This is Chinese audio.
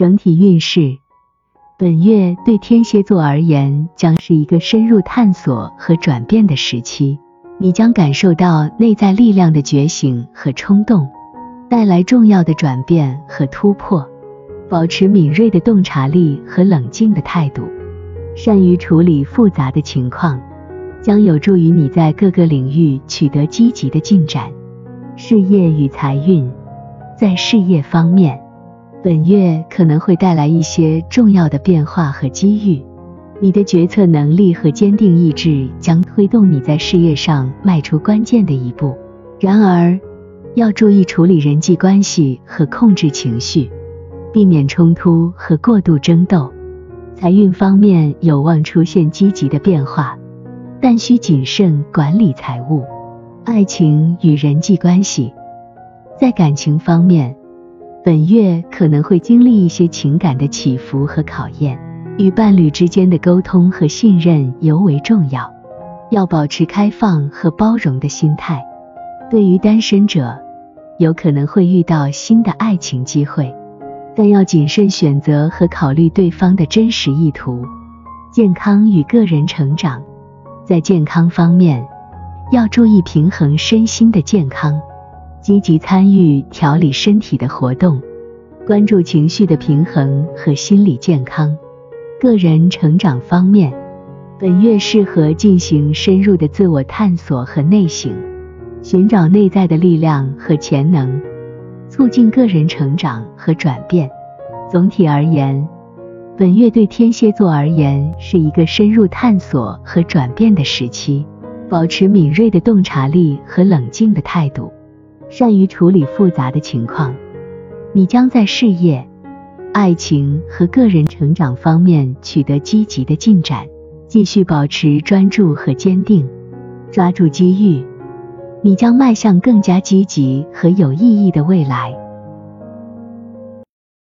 整体运势，本月对天蝎座而言将是一个深入探索和转变的时期，你将感受到内在力量的觉醒和冲动，带来重要的转变和突破。保持敏锐的洞察力和冷静的态度，善于处理复杂的情况，将有助于你在各个领域取得积极的进展。事业与财运，在事业方面，本月可能会带来一些重要的变化和机遇。你的决策能力和坚定意志将推动你在事业上迈出关键的一步。然而，要注意处理人际关系和控制情绪。避免冲突和过度争斗。财运方面有望出现积极的变化，但需谨慎管理财务。爱情与人际关系，在感情方面，本月可能会经历一些情感的起伏和考验，与伴侣之间的沟通和信任尤为重要。要保持开放和包容的心态。对于单身者，有可能会遇到新的爱情机会。但要谨慎选择和考虑对方的真实意图。健康与个人成长，在健康方面，要注意平衡身心的健康，积极参与调理身体的活动，关注情绪的平衡和心理健康。个人成长方面，本月适合进行深入的自我探索和内省，寻找内在的力量和潜能。促进个人成长和转变。总体而言，本月对天蝎座而言是一个深入探索和转变的时期。保持敏锐的洞察力和冷静的态度，善于处理复杂的情况，你将在事业、爱情和个人成长方面取得积极的进展。继续保持专注和坚定，抓住机遇。你将迈向更加积极和有意义的未来。